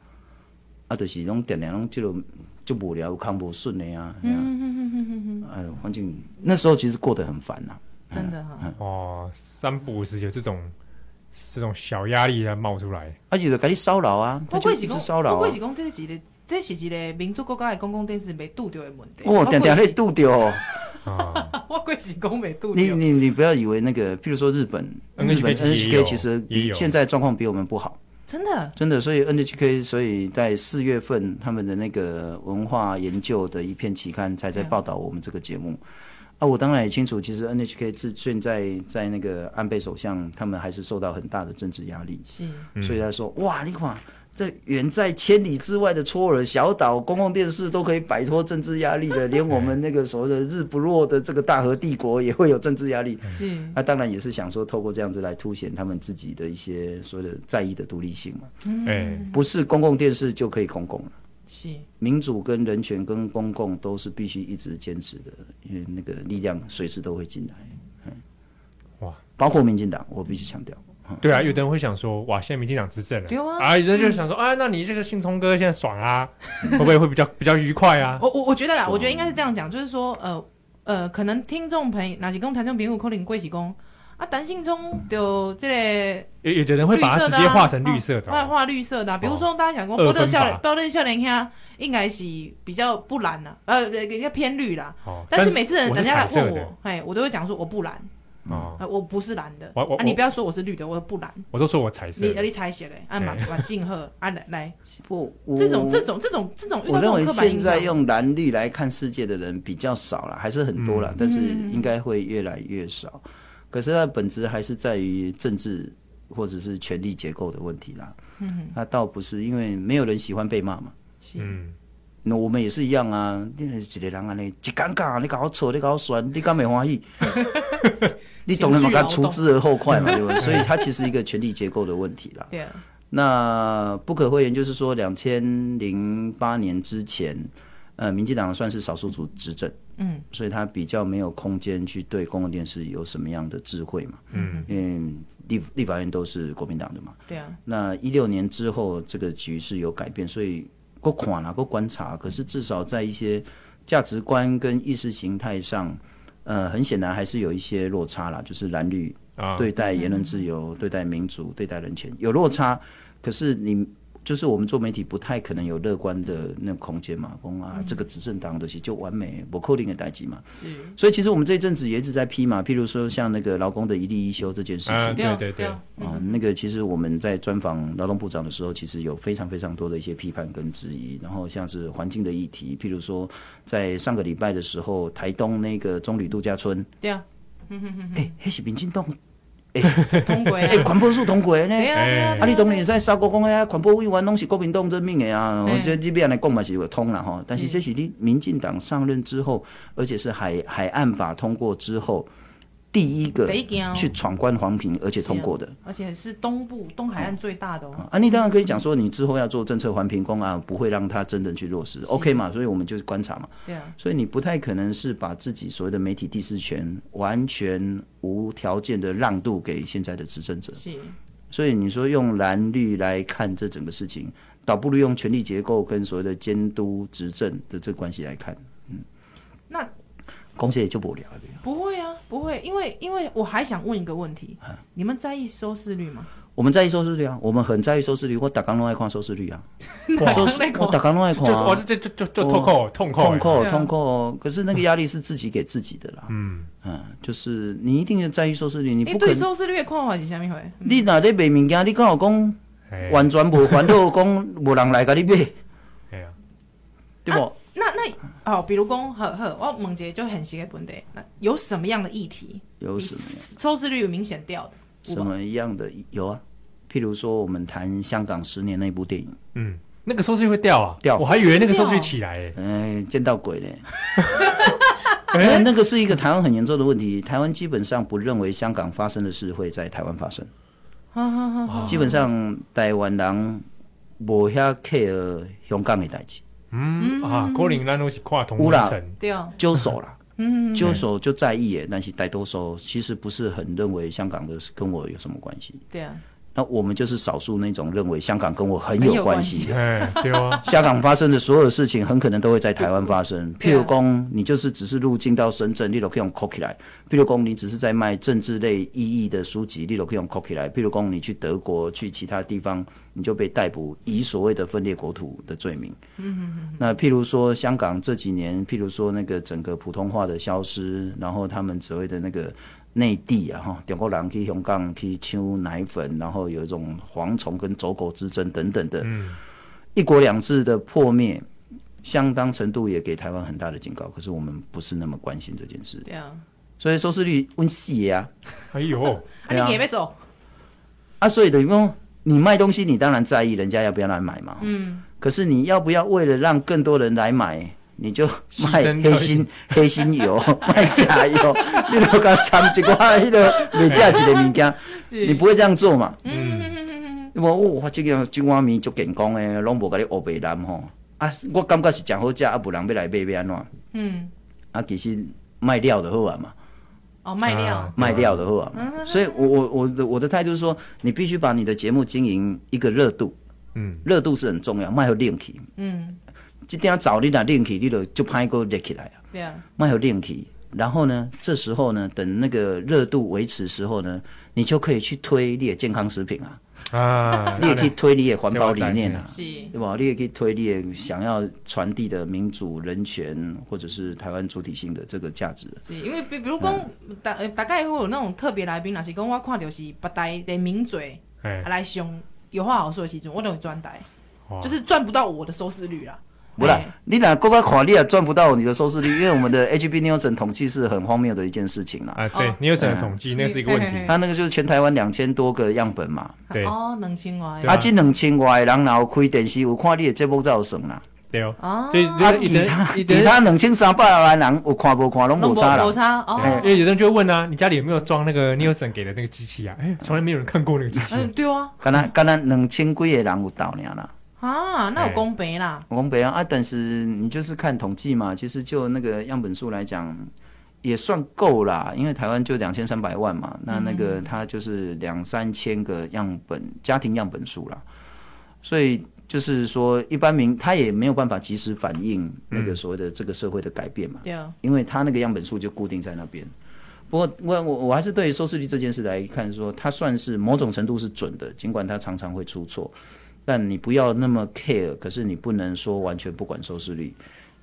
啊，就是那种点点那种就就无聊，看不顺的呀，嗯嗯嗯嗯嗯，哎，环境那时候其实过得很烦呐，
真的哈，
哦，三不五时有这种这种小压力要冒出来，
啊，有的给你骚扰啊，他就一直骚扰，
不过是讲这是一个，这是一个民族国家的公共电视没拄到的问题，
哦，点点会拄到。
啊，<laughs> 我贵是讲没度。
你你你不要以为那个，譬如说日本日本 NHK 其实现在状况比我们不好，
真的
真的。所以 NHK 所以在四月份他们的那个文化研究的一篇期刊才在报道我们这个节目。啊，我当然也清楚，其实 NHK 自现在在那个安倍首相他们还是受到很大的政治压力，是，所以他说哇，你看。这远在千里之外的搓尔小岛，公共电视都可以摆脱政治压力的，连我们那个所谓的日不落的这个大和帝国也会有政治压力。是，那当然也是想说，透过这样子来凸显他们自己的一些所谓的在意的独立性嘛。嗯，不是公共电视就可以公共了。是，民主跟人权跟公共都是必须一直坚持的，因为那个力量随时都会进来。嗯，哇，包括民进党，我必须强调。
对啊，有的人会想说，哇，现在民进党执政了，对啊，啊有人就想说，啊，那你这个信聪哥现在爽啊，会不会会比较 <laughs> 比较愉快啊？
我我我觉得啦，我觉得应该是这样讲，就是说，呃呃，可能听众朋友，哪几公台中朋友可能贵几公啊，弹性中就这个，
有有的人会把它直接画成绿色的，
画画绿色的，比如说大家想说，波特笑脸，波特笑脸，看应该是比较不蓝了，呃，比较偏绿啦。但是每次人人家来问我，哎，我都会讲说我不蓝。哦，我不是蓝的，我我你不要说我是绿的，我不蓝，
我都说我彩色，
你你彩色的，啊马马敬贺啊来来，不，这种这种这种这种，
我认为现在用蓝绿来看世界的人比较少了，还是很多了，但是应该会越来越少。可是它本质还是在于政治或者是权力结构的问题啦。嗯，那倒不是因为没有人喜欢被骂嘛。嗯。那我们也是一样啊，你一个人安尼，一尴尬，你搞我错，你搞我酸，你敢没欢喜？<laughs> 你懂得嘛？他除之而后快嘛，对不对？所以它其实一个权力结构的问题啦。<laughs> 对啊。那不可讳言，就是说，两千零八年之前，呃，民进党算是少数族执政，嗯，所以他比较没有空间去对公共电视有什么样的智慧嘛，嗯，因为立立法院都是国民党的嘛，对啊。那一六年之后，这个局势有改变，所以。够看啦，够观察，可是至少在一些价值观跟意识形态上，呃，很显然还是有一些落差啦。就是蓝绿对待言论自由、啊、对待民主、对待人权有落差，可是你。就是我们做媒体不太可能有乐观的那个空间嘛，说啊，嗯、这个执政党的东西就完美，不扣定的代际嘛。是，所以其实我们这一阵子也一直在批嘛，譬如说像那个劳工的一例一休这件事情，啊、
对对对，啊，
那个其实我们在专访劳动部长的时候，其实有非常非常多的一些批判跟质疑，然后像是环境的议题，譬如说在上个礼拜的时候，台东那个棕榈度假村，对啊，哎，那是民进党。
哎，通过哎，
环保署通过呢。啊，你当年在沙国讲诶，环保委员拢是国民党任命的啊。我这这边来讲嘛是有通了哈，但是这是你民进党上任之后，而且是海海岸法通过之后。第一个去闯关环评，而且通过的，
而且是东部东海岸最大的哦。
啊，你当然可以讲说，你之后要做政策环评公案，不会让它真正去落实，OK 嘛？所以我们就是观察嘛。对啊。所以你不太可能是把自己所谓的媒体第四权完全无条件的让渡给现在的执政者。是。所以你说用蓝绿来看这整个事情，倒不如用权力结构跟所谓的监督执政的这个关系来看。嗯。那。公司也就不聊了。
不会啊，不会，因为因为我还想问一个问题，你们在意收视率吗？
我们在意收视率啊，我们很在意收视率。我打刚拢爱看收视率啊，<laughs> 我打刚拢爱看啊，
我这这这这痛扣痛扣
痛扣痛扣。可是那个压力是自己给自己的啦。嗯嗯，就是你一定要在意收视率，你不。
对收视率的看法是啥物回？
你哪在卖物件？你刚好讲完全无烦恼，讲无人来甲你买。系啊，对不？
哦，比如讲，呵呵，我问一个就很实的问题，那有什么样的议题？
有什么
收视率有明显掉的？
什么样的有啊？譬如说，我们谈香港十年那部电影，
嗯，那个收视率会掉啊？掉？我还以为那个收视率起来诶。
嗯，见到鬼嘞！欸、<laughs> 那个是一个台湾很严重的问题。台湾基本上不认为香港发生的事会在台湾发生。基本上台湾人无遐 care 香港的代志。
嗯啊，可能咱都是跨同层，
对。啊，
就手了，嗯，就手就在意耶，但是大多数其实不是很认为香港的跟我有什么关系。
对啊。
那我们就是少数那种认为香港跟我很有关系
的，对啊，<laughs>
香港发生的所有事情很可能都会在台湾发生。譬如讲，你就是只是入境到深圳，你都可以用 cookie 来；譬如讲，你只是在卖政治类意义的书籍，你都可以用 cookie 来；譬如讲，你去德国、去其他地方，你就被逮捕，以所谓的分裂国土的罪名。嗯嗯嗯。那譬如说，香港这几年，譬如说那个整个普通话的消失，然后他们所谓的那个。内地啊，哈，中国人去香港去抢奶粉，然后有一种蝗虫跟走狗之争等等的，嗯，一国两制的破灭，相当程度也给台湾很大的警告。可是我们不是那么关心这件事，
对啊，
所以收视率温细啊，
哎呦，<laughs>
啊，你也别走。
啊，所以等于说你卖东西，你当然在意人家要不要来买嘛，嗯，可是你要不要为了让更多人来买？你就卖黑心 <laughs> 黑心油，<laughs> 卖假油，你都敢掺一寡迄个未价值的物件，<laughs> 你不会这样做嘛？嗯，我我这个金瓜米足健康诶，拢无甲你乌白蓝吼。啊，我感觉是诚好食，啊，无人要来买要安怎？嗯，啊，其实卖料就好啊嘛。
哦，卖料，
卖料的好啊。所以我我我的我的态度是说，你必须把你的节目经营一个热度，嗯，热度是很重要，卖好灵气，嗯。一定要找你那练气，你就就拍个热起来啊！对啊，蛮有练气。然后呢，这时候呢，等那个热度维持时候呢，你就可以去推你的健康食品啊啊！<laughs> 你也可以推你的环保理念啊，是，对吧？你也可以推你的想要传递的民主、人权或者是台湾主体性的这个价值。
是因为比比如讲大大概会有那种特别来宾，若是讲我看到是别台的名嘴来上有话好说的时阵，我都会转台，就是赚不到我的收视率啦。
不啦，你俩乖乖看，你也赚不到你的收视率，因为我们的 <laughs> HB Nielsen 统计是很荒谬的一件事情啦。
啊，对，Nielsen 的统计那是一个问题。<laughs>
他那个就是全台湾两千多个样本嘛。
对。
哦，两千外。
啊，这两千外然后开电视有看你的节目才有算啦。
对哦。
啊。所以其他其他两千三百万人有看无看拢无差啦。
无差哦。
因为有人就会问啊，你家里有没有装那个 Nielsen 给的那个机器啊？哎，从来没有人看过那个机器。
嗯，对啊。
刚刚刚刚两千几个人有到呢啦。
啊，那有公平啦，
公平啊！啊，但是你就是看统计嘛，其实就那个样本数来讲，也算够啦。因为台湾就两千三百万嘛，那那个它就是两三千个样本家庭样本数啦。所以就是说，一般民他也没有办法及时反映那个所谓的这个社会的改变嘛。对啊，因为他那个样本数就固定在那边。不过我我我还是对收视率这件事来看，说它算是某种程度是准的，尽管它常常会出错。但你不要那么 care，可是你不能说完全不管收视率。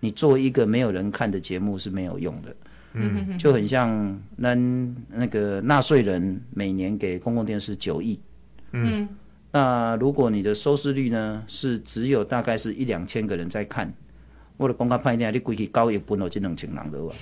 你做一个没有人看的节目是没有用的，嗯，就很像那那个纳税人每年给公共电视九亿，嗯，那如果你的收视率呢是只有大概是一两千个人在看，我的公告派点，你估计高一分哦，就能请人的哇。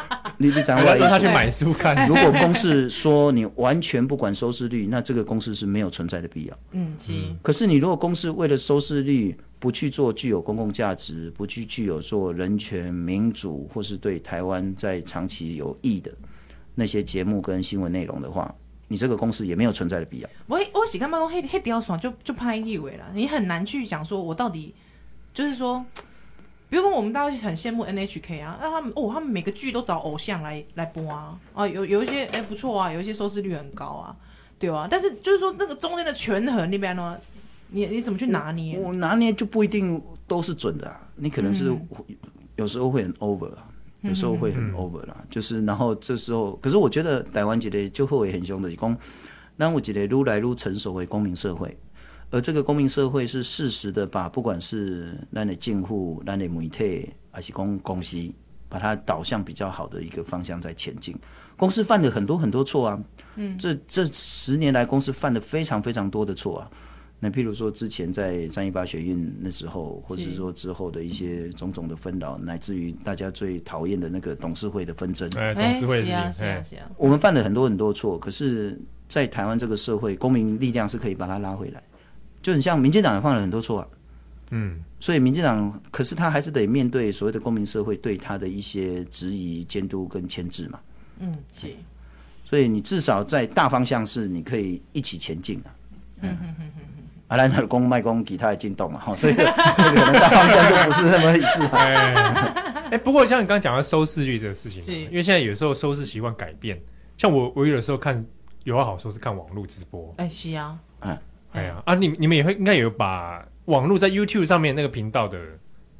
<laughs> 你你讲话，
让他去买书看。
如果公司说你完全不管收视率，那这个公司是没有存在的必要。嗯，是。可是你如果公司为了收视率不去做具有公共价值、不去具有做人权、民主或是对台湾在长期有益的那些节目跟新闻内容的话，你这个公司也没有存在的必要。
我我喜看办公黑黑条爽就就拍一尾了，你很难去讲说我到底就是说。比如说，我们大家很羡慕 NHK 啊，那他们哦，他们每个剧都找偶像来来播啊，啊，有有一些哎不错啊，有一些收视率很高啊，对啊。但是就是说那个中间的权衡那边呢，你你怎么去拿捏？
我，我拿捏就不一定都是准的啊，你可能是有时候会很 over，有时候会很 over 啦，就是然后这时候，可是我觉得台湾这个就会很凶的，讲，那我觉得越来越成熟为公民社会。而这个公民社会是适时的把不管是咱的进户、咱的媒体，还是公公司，把它导向比较好的一个方向在前进。公司犯了很多很多错啊，嗯，这这十年来公司犯了非常非常多的错啊。那譬如说之前在三一八学运那时候，或者说之后的一些种种的纷扰，乃至于大家最讨厌的那个董事会的纷争，
哎，董事会
是啊是啊是啊，
我们犯了很多很多错，可是，在台湾这个社会，公民力量是可以把它拉回来。就很像民进党也犯了很多错啊，嗯，所以民进党可是他还是得面对所谓的公民社会对他的一些质疑、监督跟牵制嘛。
嗯，是。
所以你至少在大方向是你可以一起前进的。嗯嗯嗯嗯。阿兰的公卖公给他的进动嘛，哈，<laughs> 所以可能大方向就不是那么一致。<laughs>
哎，不过像你刚刚讲到收视率这个事情，因为现在有时候收视习惯改变，像我我有的时候看有话好说是看网络直播。
哎，是啊，
嗯，哎呀啊，你你们也会应该有把网络在 YouTube 上面那个频道的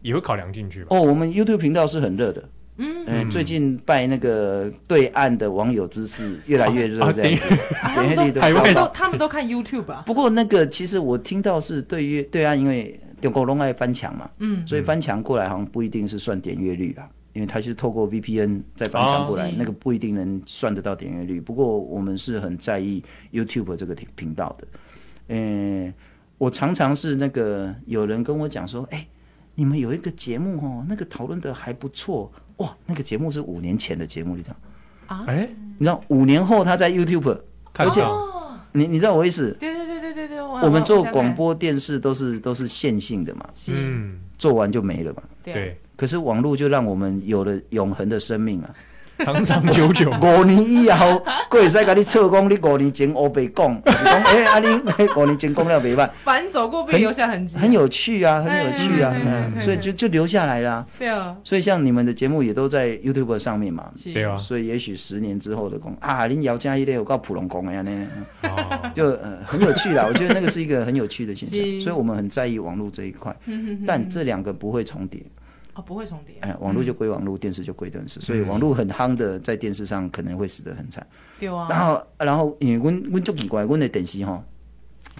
也会考量进去吧？
哦，我们 YouTube 频道是很热的。嗯，嗯，最近拜那个对岸的网友之势越来越热，<laughs> 这样子，点阅率都
他们都他们都看 YouTube 啊。
不过那个其实我听到是对于对岸，因为中国龙爱翻墙嘛，嗯，所以翻墙过来好像不一定是算点阅率啊，因为它是透过 VPN 再翻墙过来，那个不一定能算得到点阅率。不过我们是很在意 YouTube 这个频道的。嗯，我常常是那个有人跟我讲说，哎，你们有一个节目哦，那个讨论的还不错。哇，那个节目是五年前的节目，你知道？啊，哎，你知道五年后他在 YouTube，而且你你知道我意思？
对对对对对对，
我们做广播电视都是都是线性的嘛，嗯，做完就没了嘛，
对。
可是网络就让我们有了永恒的生命啊。<laughs>
长长久久，
五年以后，可会使跟你测讲，你五年前我被讲，<laughs> 是讲哎，啊你五年前讲了没办？
反走过必留下痕迹，
很有趣啊，很有趣啊，所以就就留下来了。
对啊，
所以像你们的节目也都在 YouTube 上面嘛，
对啊，
所以也许十年之后的讲啊，林姚家一咧有告普龙公哎呀呢，就呃很有趣啦。<laughs> 我觉得那个是一个很有趣的现象，所以我们很在意网络这一块，但这两个不会重叠。
哦，不会重叠。
哎，网络就归网络，电视就归电视，所以网络很夯的，在电视上可能会死得很惨。
对啊。
然后，然后，因为阮阮足奇怪，阮的电视吼，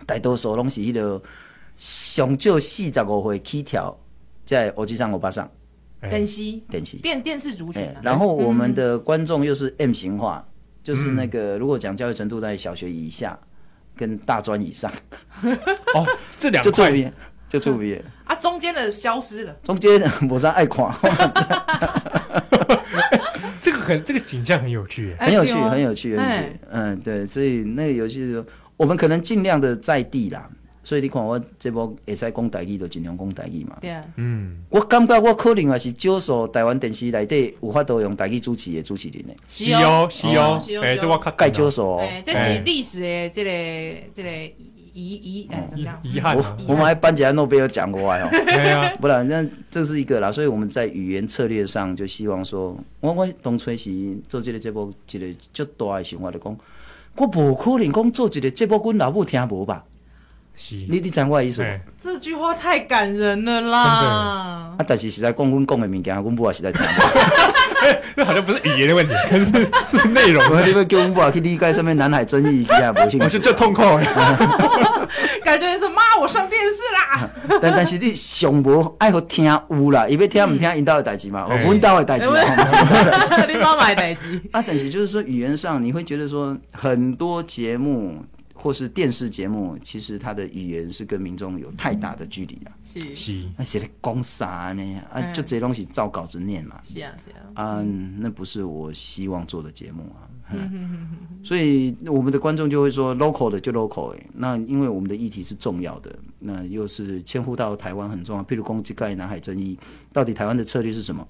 大多数拢是迄个上少四十五岁起跳，在欧吉桑欧巴上。
电视。
电视。
电电视族群。
然后我们的观众又是 M 型化，就是那个如果讲教育程度在小学以下跟大专以上。
哦，这两 <laughs> 块。
就出别
啊，中间的消失了。
中间 <laughs> 我在爱看，<laughs>
这个很这个景象很有趣，
很有趣，很有趣，很有趣。嗯，对，所以那个游戏我们可能尽量的在地啦。所以你看我这波会使讲台语，就尽量讲台语嘛。
对啊。
嗯，我感觉我可能也是少数台湾电视内底有法度用台语主持的主持人呢。
是哦，是哦，哎，这我
较少数哦。
这是历史的这个这个。遗遗哎，怎么样？
遗憾，
我们还颁奖诺贝尔奖过来哦。<laughs> 对啊，不然那这是一个啦。所以我们在语言策略上就希望说，我我当初是做这个节目，一个较大的想法就讲，我不可能讲做一个节目，阮老母听无吧？是，你你知我意思吗？
这句话太感人了啦！啊，
但是实在讲，阮讲的物件，阮母也实在听。
这好像不是语言的问题，可是是内容。
你们叫阮母去理解上面南海争议，其实无兴趣。
我是最痛苦。<laughs>
感觉是妈，我上电视啦。<laughs>
但但是你上无爱好听有啦，伊要听唔听引导的代志嘛？我阮导的 <laughs> 代志。
你妈妈的代志。
啊，但是就是说语言上，你会觉得说很多节目。或是电视节目，其实它的语言是跟民众有太大的距离了。
是
是，
那写的讲啥呢？啊，就这些东西照稿子念嘛。
是啊是啊。
啊，那不是我希望做的节目啊。嗯所以我们的观众就会说，local 的就 local 哎。那因为我们的议题是重要的，那又是牵乎到台湾很重要。譬如攻击盖南海争议，到底台湾的策略是什
么？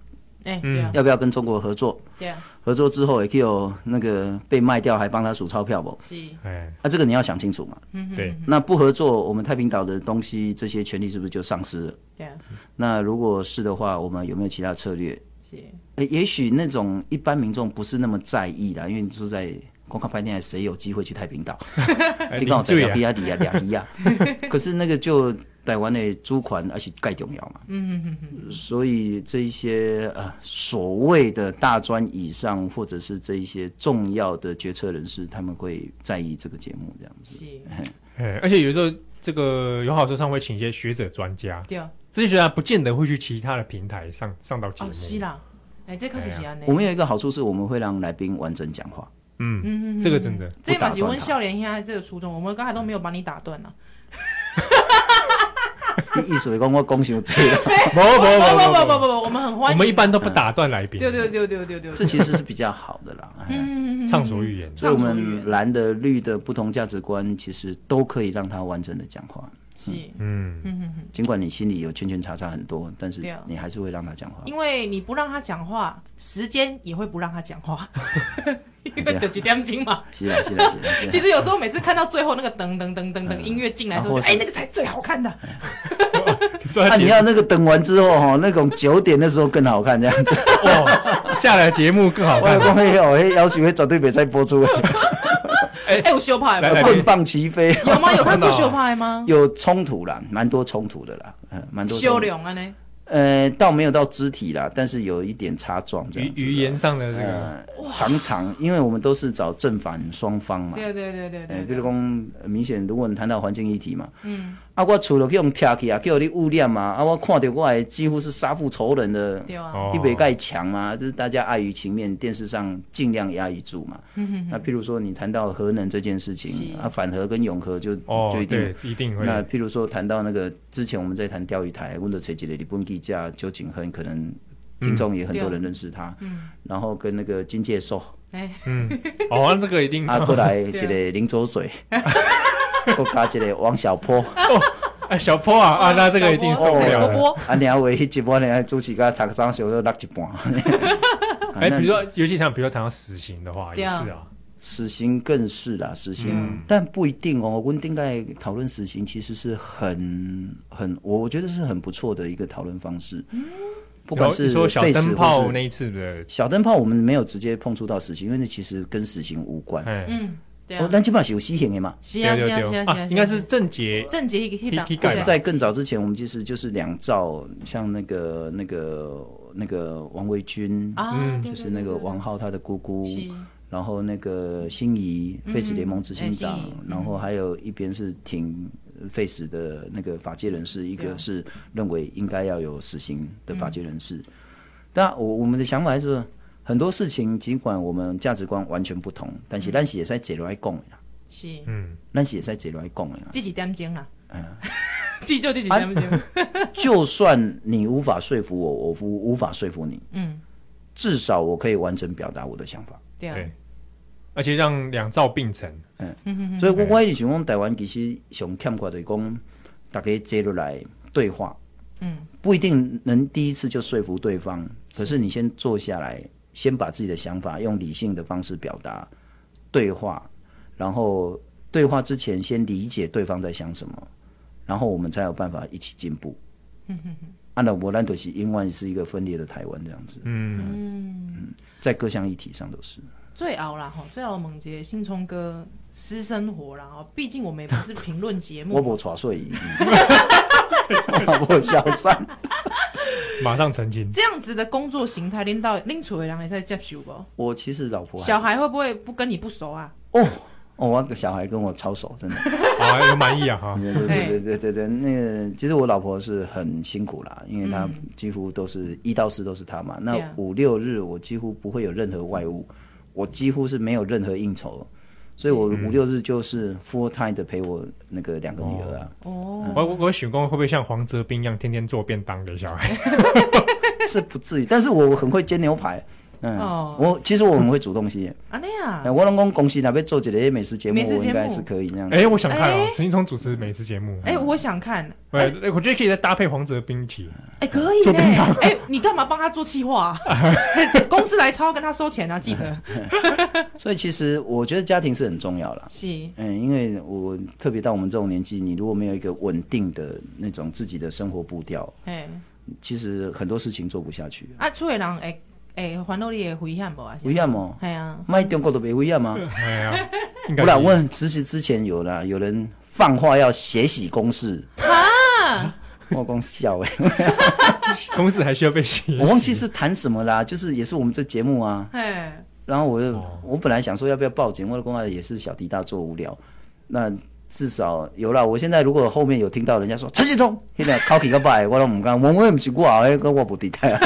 要不要跟中国合作？
对啊，
合作之后也可以有那个被卖掉，还帮他数钞票不？
是，
哎，
那这个你要想清楚嘛。
嗯，对。
那不合作，我们太平岛的东西这些权利是不是就丧失了？
对啊。
那如果是的话，我们有没有其他策略？
是。
哎，也许那种一般民众不是那么在意的，因为你住在公开拍电台，谁有机会去太平岛？<laughs> 你看我在亚比亚迪啊，俩一样。<laughs> 可是那个就。台湾的租款而且盖重要嘛，嗯嗯嗯，所以这一些呃所谓的大专以上或者是这一些重要的决策人士，他们会在意这个节目这样子。
是，而且有时候这个有好车上会请一些学者专家，
对啊，
这些学者不见得会去其他的平台上上到节目。
是啦，哎，这可是是
我们有一个好处是我们会让来宾完整讲话。
嗯嗯，这个真的。
这把喜问笑脸现在这个初衷，我们刚才都没有把你打断了。<laughs>
意思是讲我讲伤多 <laughs> 了，
不不不
不不不不，我们很欢迎。
我们一般都不打断来宾。
对对对对对对，
这其实是比较好的啦。
嗯，畅所欲言。
所以我们蓝的绿的不同价值观，其实都可以让他完整的讲话。
是，嗯嗯嗯，
尽管你心里有圈圈叉叉很多，但是你还是会让他讲话，
因为你不让他讲话，时间也会不让他讲话，<laughs> 因为等几点钟嘛。
是啊是啊是啊。
其实有时候每次看到最后那个噔噔噔噔噔音乐进来的时候，哎，那个才最好看的。
那 <laughs> 你要那个等完之后哈，那种九点的时候更好看这样子，
哦，下来节目更好看。<laughs>
我讲有，哎，邀请会绝对别再播出。
哎哎，有秀派吗？
棍棒齐飞，
有吗？有看过 <laughs> 修派吗？
有冲突啦，蛮多冲突的啦，嗯，蛮多。
修两啊呢？
呃，倒没有到肢体啦，但是有一点擦撞这样子。
语言上的这个，
常常因为我们都是找正反双方嘛。
对对对对对。
比如说，明显如果你谈到环境议题嘛，嗯。啊，我除了去用贴去啊，叫你污染嘛，啊，我看到我几乎是杀父仇人的，你别盖墙嘛，就是大家碍于情面，电视上尽量压抑住嘛。那譬如说你谈到核能这件事情，啊，反核跟永核就就一定
一定会。
那譬如说谈到那个之前我们在谈钓鱼台，温德垂吉的日本记者周景亨，可能听众也很多人认识他。嗯然后跟那个金介寿，哎
嗯，哦，这个一定。
啊，过来 <laughs> 这个林浊水。<laughs> 我加一个王小波，
哎，小波啊 <laughs> 啊，那这个一定受不了。
啊，你要为一半呢，主持个台上小都落一半。<laughs>
哎，比如说，尤其像比如说谈到死刑的话，也是啊，
死刑更是啦，死刑，但不一定哦。温丁在讨论死刑，其实是很很，我觉得是很不错的一个讨论方式。不管是
说小灯泡那一次的
小灯泡，我们没有直接碰触到死刑，因为那其实跟死刑无关。嗯。哦，那基本上是有死刑的嘛？
是啊，是啊，是啊，
应该是郑捷，
郑捷一个一档。
但是在更早之前，我们其实就是两兆，像那个、那个、那个王维军啊，就是那个王浩他的姑姑，然后那个心仪 Face 联盟执行长，然后还有一边是挺 Face 的那个法界人士，一个是认为应该要有死刑的法界人士。但我我们的想法还是。很多事情，尽管我们价值观完全不同，但是咱是也在这里来讲呀。
是，
嗯，咱是也在这里来讲呀。
这几点钟啊，嗯，记就这几点睛。
就算你无法说服我，我无无法说服你，嗯，至少我可以完整表达我的想法。
对，而且让两造并成。
嗯，所以我我也想讲，台湾其实想欠过的讲，大家接落来对话，嗯，不一定能第一次就说服对方，可是你先坐下来。先把自己的想法用理性的方式表达，对话，然后对话之前先理解对方在想什么，然后我们才有办法一起进步。嗯哼哼，按照波兰多西，英文是一个分裂的台湾这样子。嗯嗯，在各项议题上都是。
最熬了哈，最熬猛杰新聪哥私生活了哈，毕竟我们也不是评论节目。
我不 <laughs> 耍睡，<laughs> 我小三。<laughs>
马上澄清，
这样子的工作形态，拎到拎出来人还在接受不？
我其实老婆
小孩会不会不跟你不熟啊？
哦哦，我小孩跟我超熟，真的，<laughs>
啊，有满意啊哈。
对对对对对对，那个其实我老婆是很辛苦啦，因为她几乎都是一到四都是她嘛。那五六日我几乎不会有任何外务，我几乎是没有任何应酬。所以我五六日就是 full time 的陪我那个两个女儿啊。哦，
我我我选工会不会像黄泽斌一样天天做便当给小孩？<laughs> <laughs>
是不至于，但是我很会煎牛排。嗯，我其实我很会煮东西。啊那样，我老公公司那边做几个美食节目，我应该是可以那样。
哎，我想看哦，陈一聪主持美食节目。
哎，我想看。
哎，我觉得可以再搭配黄泽斌一起。
哎，可以呢。哎，你干嘛帮他做企划？<laughs> 公司来抄，跟他收钱啊，记得。<laughs>
所以其实我觉得家庭是很重要了。
是。
嗯，因为我特别到我们这种年纪，你如果没有一个稳定的那种自己的生活步调，哎，其实很多事情做不下去。
啊，厝的人哎。哎，烦恼你的危险不啊？
危险吗？
系啊，
卖中国都没危险吗？
系啊，
不然问，<laughs> 其实之前有了，有人放话要血洗公视啊，<laughs> 我光笑哎，<laughs>
公司还需要被洗？
我忘记是谈什么啦，就是也是我们这节目啊，然后我就我本来想说要不要报警，我的公案也是小题大做无聊，那至少有了。我现在如果后面有听到人家说陈信聪现在考起个拜，我都唔敢，我我也唔是我，哎，个我不地带啊。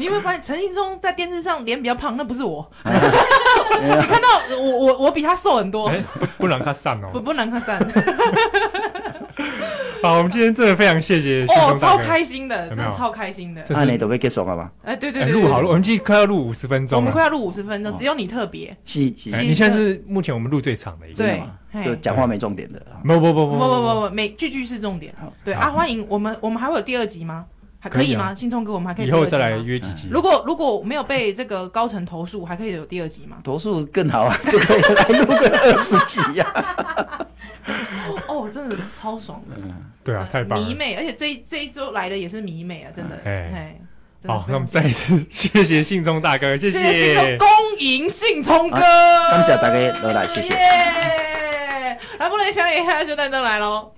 你有没有发现陈信聪在电视上脸比较胖？那不是我。<laughs> 你看到我我我比他瘦很多。
不不能看散哦。
不不能看散。<laughs>
好，我们今天真的非常谢谢
哦，超开心的，真的超开心的。
那你都被结束了吗？
哎，对对对，
录好了，我们今天快要录五十分钟。
我们快要录五十分钟，只有你特别。
是，
你现在是目前我们录最长的一个。
对。
就讲话没重点的。
不不不不
不不不，每句句是重点。对啊，欢迎我们，我们还会有第二集吗？还可以吗？信聪哥，我们还可以
以后再来约几集。
如果如果没有被这个高层投诉，还可以有第二集吗？
投诉更好啊，<laughs> 就可以来录个二十集呀。<laughs>
哦，真的超爽的。
对啊，太棒了。
迷妹，而且这这一周来的也是迷妹啊，真的。哎。
好，那我们再一次谢谢信聪大哥，谢谢。
恭迎信聪哥。
感谢大家，来来，谢谢。
来，不能想你，还有小蛋都来喽。